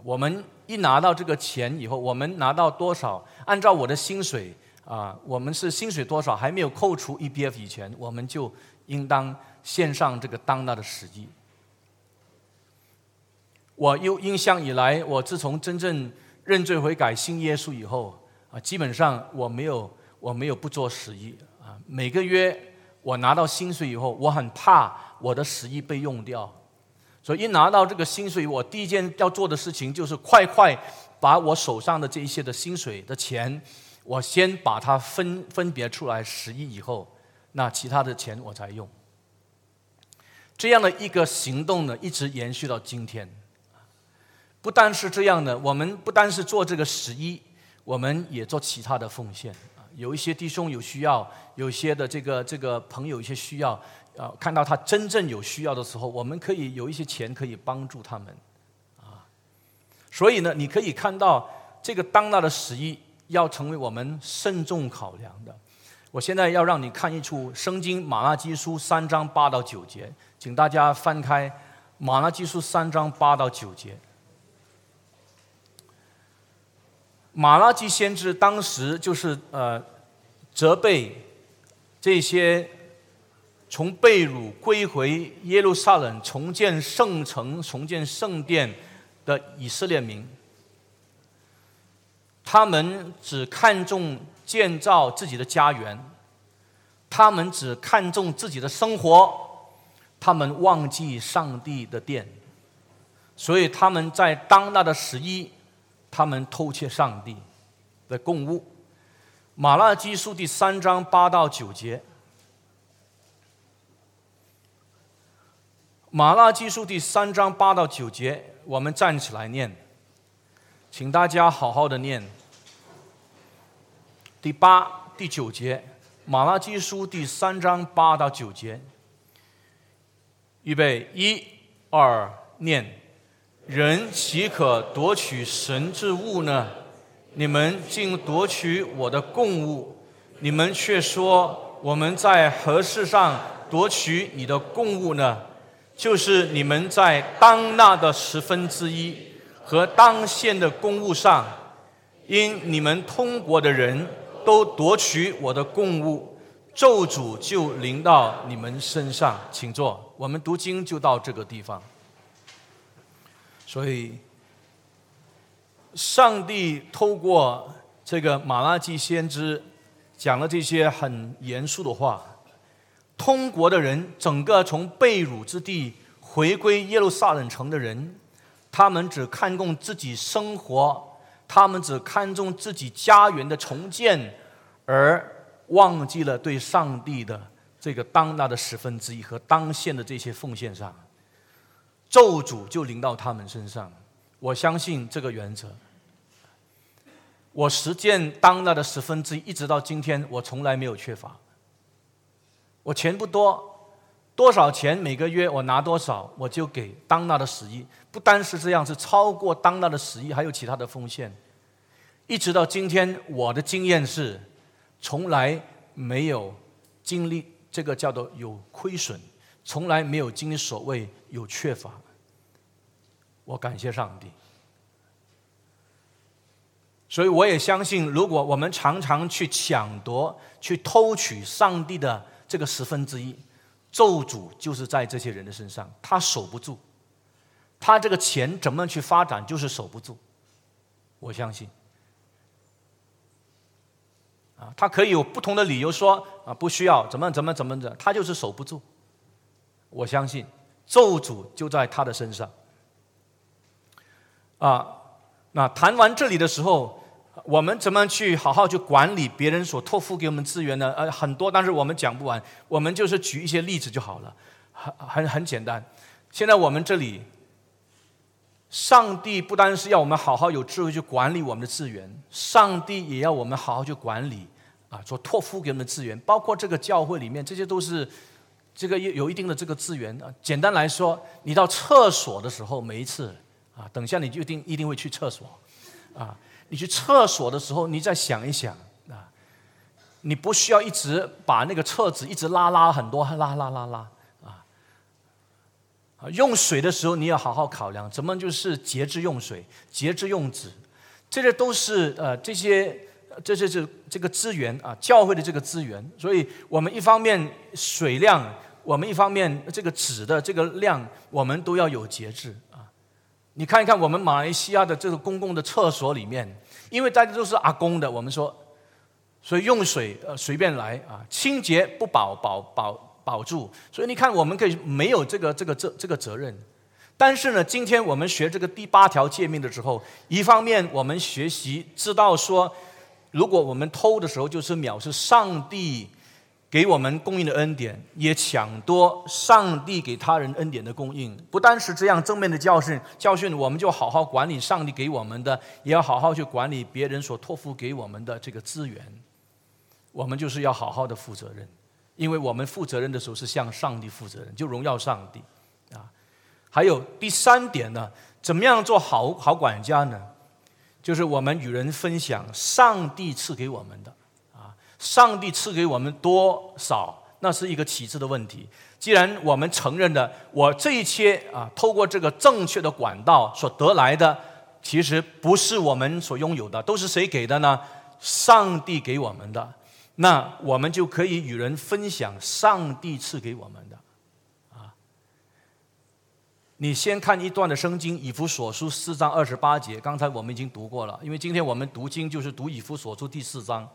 我们一拿到这个钱以后，我们拿到多少？按照我的薪水啊，我们是薪水多少还没有扣除 E P F 以前，我们就应当献上这个当纳的十亿。我有印象以来，我自从真正认罪悔改信耶稣以后啊，基本上我没有我没有不做十亿啊。每个月我拿到薪水以后，我很怕我的十亿被用掉。所以一拿到这个薪水，我第一件要做的事情就是快快把我手上的这一些的薪水的钱，我先把它分分别出来十亿以后，那其他的钱我才用。这样的一个行动呢，一直延续到今天。不单是这样的，我们不单是做这个十一，我们也做其他的奉献。有一些弟兄有需要，有些的这个这个朋友有些需要。啊，看到他真正有需要的时候，我们可以有一些钱可以帮助他们，啊，所以呢，你可以看到这个当纳的十一要成为我们慎重考量的。我现在要让你看一出《圣经·马拉基书》三章八到九节，请大家翻开《马拉基书》三章八到九节。马拉基先知当时就是呃责备这些。从被掳归回耶路撒冷，重建圣城、重建圣殿的以色列民，他们只看重建造自己的家园，他们只看重自己的生活，他们忘记上帝的殿，所以他们在当纳的十一，他们偷窃上帝的供物。马拉基书第三章八到九节。马拉基书第三章八到九节，我们站起来念，请大家好好的念。第八、第九节，马拉基书第三章八到九节，预备，一、二，念。人岂可夺取神之物呢？你们竟夺取我的供物，你们却说我们在何事上夺取你的供物呢？就是你们在当纳的十分之一和当献的公物上，因你们通国的人都夺取我的供物，咒诅就临到你们身上。请坐，我们读经就到这个地方。所以，上帝透过这个马拉基先知讲了这些很严肃的话。通国的人，整个从被掳之地回归耶路撒冷城的人，他们只看重自己生活，他们只看重自己家园的重建，而忘记了对上帝的这个当纳的十分之一和当献的这些奉献上，咒诅就临到他们身上。我相信这个原则，我实践当纳的十分之一，一直到今天，我从来没有缺乏。我钱不多，多少钱每个月我拿多少，我就给当纳的十亿。不单是这样，是超过当纳的十亿，还有其他的奉献。一直到今天，我的经验是，从来没有经历这个叫做有亏损，从来没有经历所谓有缺乏。我感谢上帝。所以我也相信，如果我们常常去抢夺、去偷取上帝的。这个十分之一，咒诅就是在这些人的身上，他守不住，他这个钱怎么去发展就是守不住，我相信。啊，他可以有不同的理由说啊，不需要怎么怎么怎么的，他就是守不住。我相信咒诅就在他的身上。啊，那谈完这里的时候。我们怎么去好好去管理别人所托付给我们资源呢？呃，很多，但是我们讲不完。我们就是举一些例子就好了，很很很简单。现在我们这里，上帝不单是要我们好好有智慧去管理我们的资源，上帝也要我们好好去管理啊，所托付给我们的资源，包括这个教会里面，这些都是这个有有一定的这个资源啊。简单来说，你到厕所的时候，每一次啊，等下你就一定一定会去厕所啊。你去厕所的时候，你再想一想啊，你不需要一直把那个厕纸一直拉拉很多，拉拉拉拉啊。啊，用水的时候你要好好考量，怎么就是节制用水、节制用纸，这些都是呃这些这这是这个资源啊，教会的这个资源。所以我们一方面水量，我们一方面这个纸的这个量，我们都要有节制。你看一看我们马来西亚的这个公共的厕所里面。因为大家都是阿公的，我们说，所以用水呃随便来啊，清洁不保保保保住，所以你看我们可以没有这个这个这这个责任，但是呢，今天我们学这个第八条诫命的时候，一方面我们学习知道说，如果我们偷的时候，就是藐视上帝。给我们供应的恩典，也抢夺上帝给他人恩典的供应。不单是这样正面的教训，教训我们就好好管理上帝给我们的，也要好好去管理别人所托付给我们的这个资源。我们就是要好好的负责任，因为我们负责任的时候是向上帝负责任，就荣耀上帝啊。还有第三点呢，怎么样做好好管家呢？就是我们与人分享上帝赐给我们的。上帝赐给我们多少，那是一个启示的问题。既然我们承认的，我这一切啊，透过这个正确的管道所得来的，其实不是我们所拥有的，都是谁给的呢？上帝给我们的。那我们就可以与人分享上帝赐给我们的。啊，你先看一段的圣经，以弗所书四章二十八节，刚才我们已经读过了，因为今天我们读经就是读以弗所书第四章。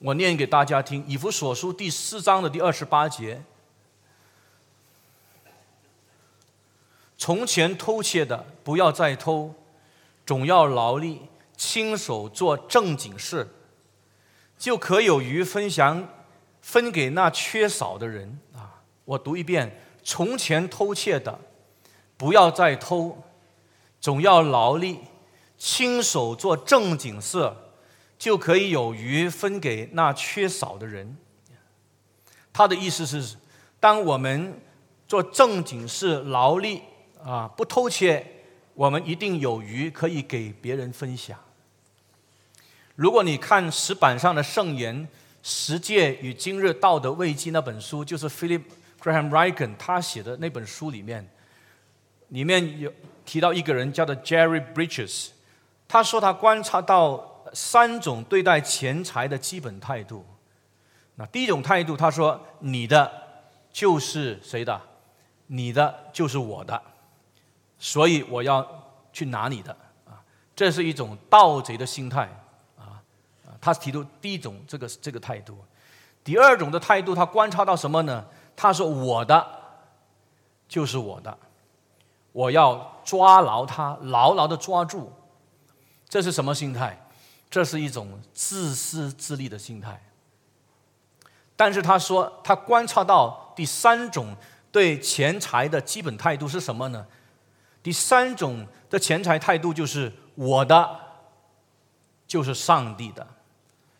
我念给大家听，《以弗所书》第四章的第二十八节：从前偷窃的，不要再偷，总要劳力，亲手做正经事，就可有余分享，分给那缺少的人。啊！我读一遍：从前偷窃的，不要再偷，总要劳力，亲手做正经事。就可以有余分给那缺少的人。他的意思是，当我们做正经事、劳力啊，不偷窃，我们一定有余可以给别人分享。如果你看石板上的圣言《十诫与今日道德危机》那本书，就是 Philip Graham Riken 他写的那本书里面，里面有提到一个人叫做 Jerry Bridges，他说他观察到。三种对待钱财的基本态度。那第一种态度，他说：“你的就是谁的？你的就是我的，所以我要去拿你的。”啊，这是一种盗贼的心态。啊，他提出第一种这个这个态度。第二种的态度，他观察到什么呢？他说：“我的就是我的，我要抓牢它，牢牢的抓住。”这是什么心态？这是一种自私自利的心态，但是他说，他观察到第三种对钱财的基本态度是什么呢？第三种的钱财态度就是我的，就是上帝的，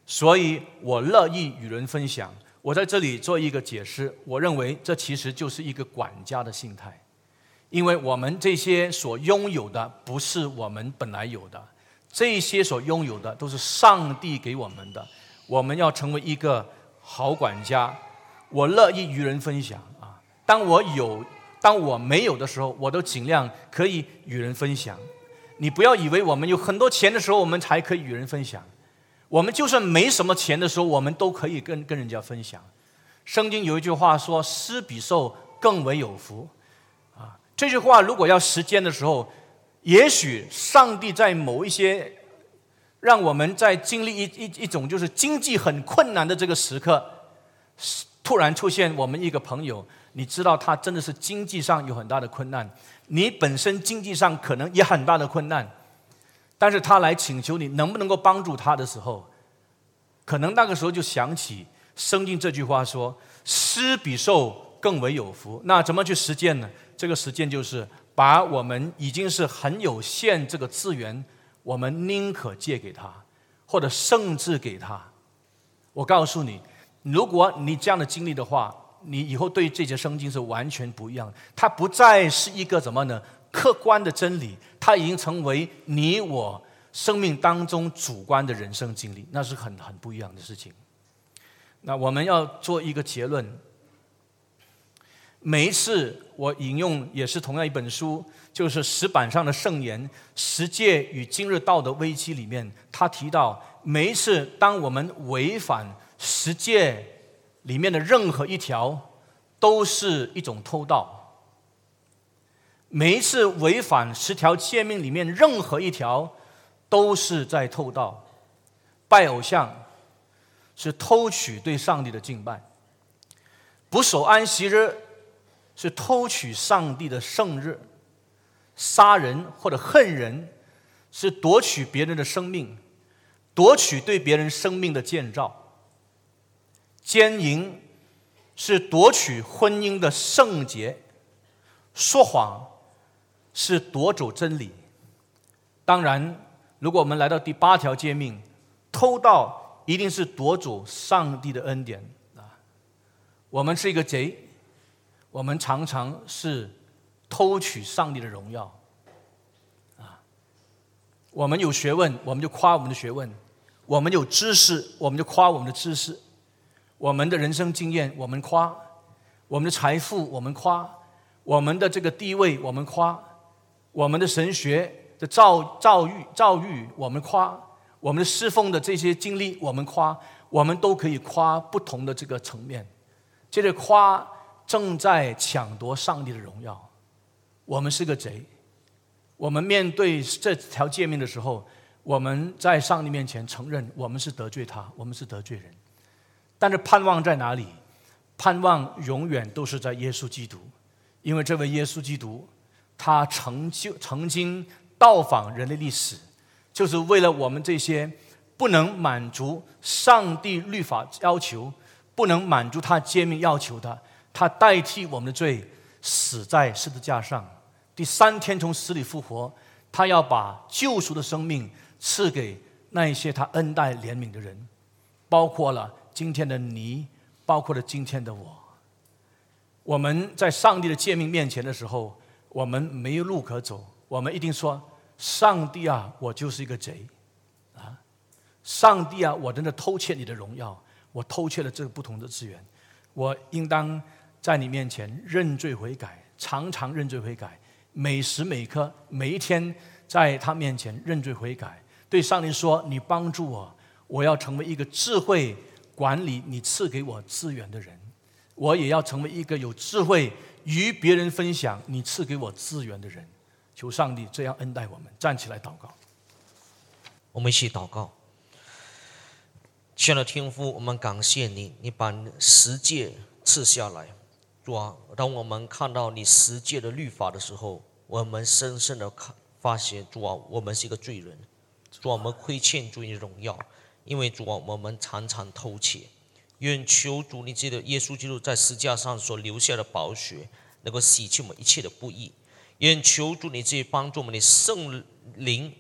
所以我乐意与人分享。我在这里做一个解释，我认为这其实就是一个管家的心态，因为我们这些所拥有的不是我们本来有的。这些所拥有的都是上帝给我们的，我们要成为一个好管家。我乐意与人分享啊！当我有、当我没有的时候，我都尽量可以与人分享。你不要以为我们有很多钱的时候，我们才可以与人分享。我们就算没什么钱的时候，我们都可以跟跟人家分享。圣经有一句话说：“施比受更为有福。”啊，这句话如果要实践的时候，也许上帝在某一些让我们在经历一一一种就是经济很困难的这个时刻，突然出现我们一个朋友，你知道他真的是经济上有很大的困难，你本身经济上可能也很大的困难，但是他来请求你能不能够帮助他的时候，可能那个时候就想起圣经这句话说：“施比受更为有福。”那怎么去实践呢？这个实践就是把我们已经是很有限这个资源。我们宁可借给他，或者甚至给他。我告诉你，如果你这样的经历的话，你以后对这节圣经是完全不一样。它不再是一个怎么呢？客观的真理，它已经成为你我生命当中主观的人生经历，那是很很不一样的事情。那我们要做一个结论。每一次我引用也是同样一本书。就是石板上的圣言，《十诫与今日道德危机》里面，他提到，每一次当我们违反十诫里面的任何一条，都是一种偷盗；每一次违反十条诫命里面任何一条，都是在偷盗。拜偶像是偷取对上帝的敬拜；不守安息日是偷取上帝的圣日。杀人或者恨人，是夺取别人的生命，夺取对别人生命的建造；奸淫是夺取婚姻的圣洁；说谎是夺走真理。当然，如果我们来到第八条诫命，偷盗一定是夺走上帝的恩典啊！我们是一个贼，我们常常是。偷取上帝的荣耀，啊！我们有学问，我们就夸我们的学问；我们有知识，我们就夸我们的知识；我们的人生经验，我们夸；我们的财富，我们夸；我们的这个地位，我们夸；我们的神学的造造育造育，我们夸；我们的侍奉的这些经历，我们夸。我们都可以夸不同的这个层面，接着夸正在抢夺上帝的荣耀。我们是个贼，我们面对这条诫命的时候，我们在上帝面前承认我们是得罪他，我们是得罪人。但是盼望在哪里？盼望永远都是在耶稣基督，因为这位耶稣基督，他成就曾经到访人类历史，就是为了我们这些不能满足上帝律法要求、不能满足他诫命要求的，他代替我们的罪死在十字架上。第三天从死里复活，他要把救赎的生命赐给那一些他恩待怜悯的人，包括了今天的你，包括了今天的我。我们在上帝的诫命面前的时候，我们没有路可走，我们一定说：“上帝啊，我就是一个贼啊！上帝啊，我真的偷窃你的荣耀，我偷窃了这个不同的资源，我应当在你面前认罪悔改，常常认罪悔改。”每时每刻，每一天，在他面前认罪悔改，对上帝说：“你帮助我，我要成为一个智慧管理你赐给我资源的人。我也要成为一个有智慧与别人分享你赐给我资源的人。”求上帝这样恩待我们。站起来祷告，我们一起祷告。亲爱的天父，我们感谢你，你把十诫赐下来。主啊，当我们看到你十诫的律法的时候，我们深深的看发现，主啊，我们是一个罪人，主啊，我们亏欠主你的荣耀，因为主啊，我们常常偷窃。愿求主你记得耶稣基督在十字架上所留下的宝血，能够洗去我们一切的不义。愿求主你自己帮助我们的圣灵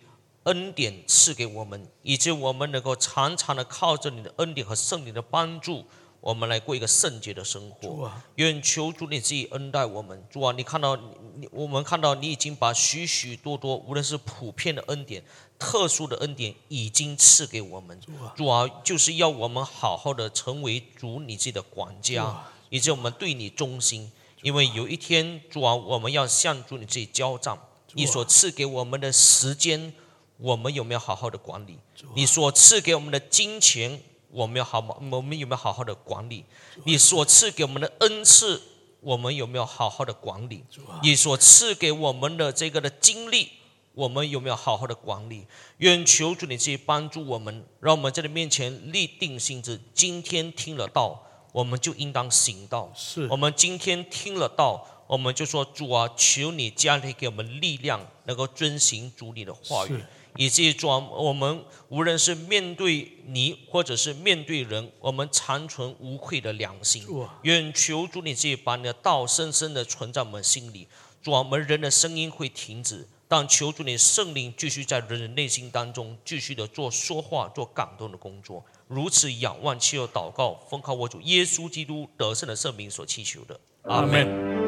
恩典赐给我们，以及我们能够常常的靠着你的恩典和圣灵的帮助。我们来过一个圣洁的生活。愿求主你自己恩待我们。主啊，你看到你，我们看到你已经把许许多多，无论是普遍的恩典、特殊的恩典，已经赐给我们。主啊，就是要我们好好的成为主你自己的管家，以及我们对你忠心。因为有一天，主啊，我们要向主你自己交账。你所赐给我们的时间、我们有没有好好的管理？你所赐给我们的金钱，我们要好吗？我们有没有好好的管理？你所赐给我们的恩赐，我们有没有好好的管理？你所赐给我们的这个的经历，我们有没有好好的管理？愿求主你去帮助我们，让我们在你面前立定心志。今天听了道，我们就应当行道。是我们今天听了道，我们就说主啊，求你加力给我们力量，能够遵行主你的话语是，以至于主啊，我们无论是面对你，或者是面对人，我们长存无愧的良心。愿求主你自己把你的道深深的存在我们心里。主啊，我们人的声音会停止，但求主你圣灵继续在人的内心当中继续的做说话、做感动的工作。如此仰望、祈求、祷告，奉靠我主耶稣基督得胜的圣名所祈求的，阿门。门。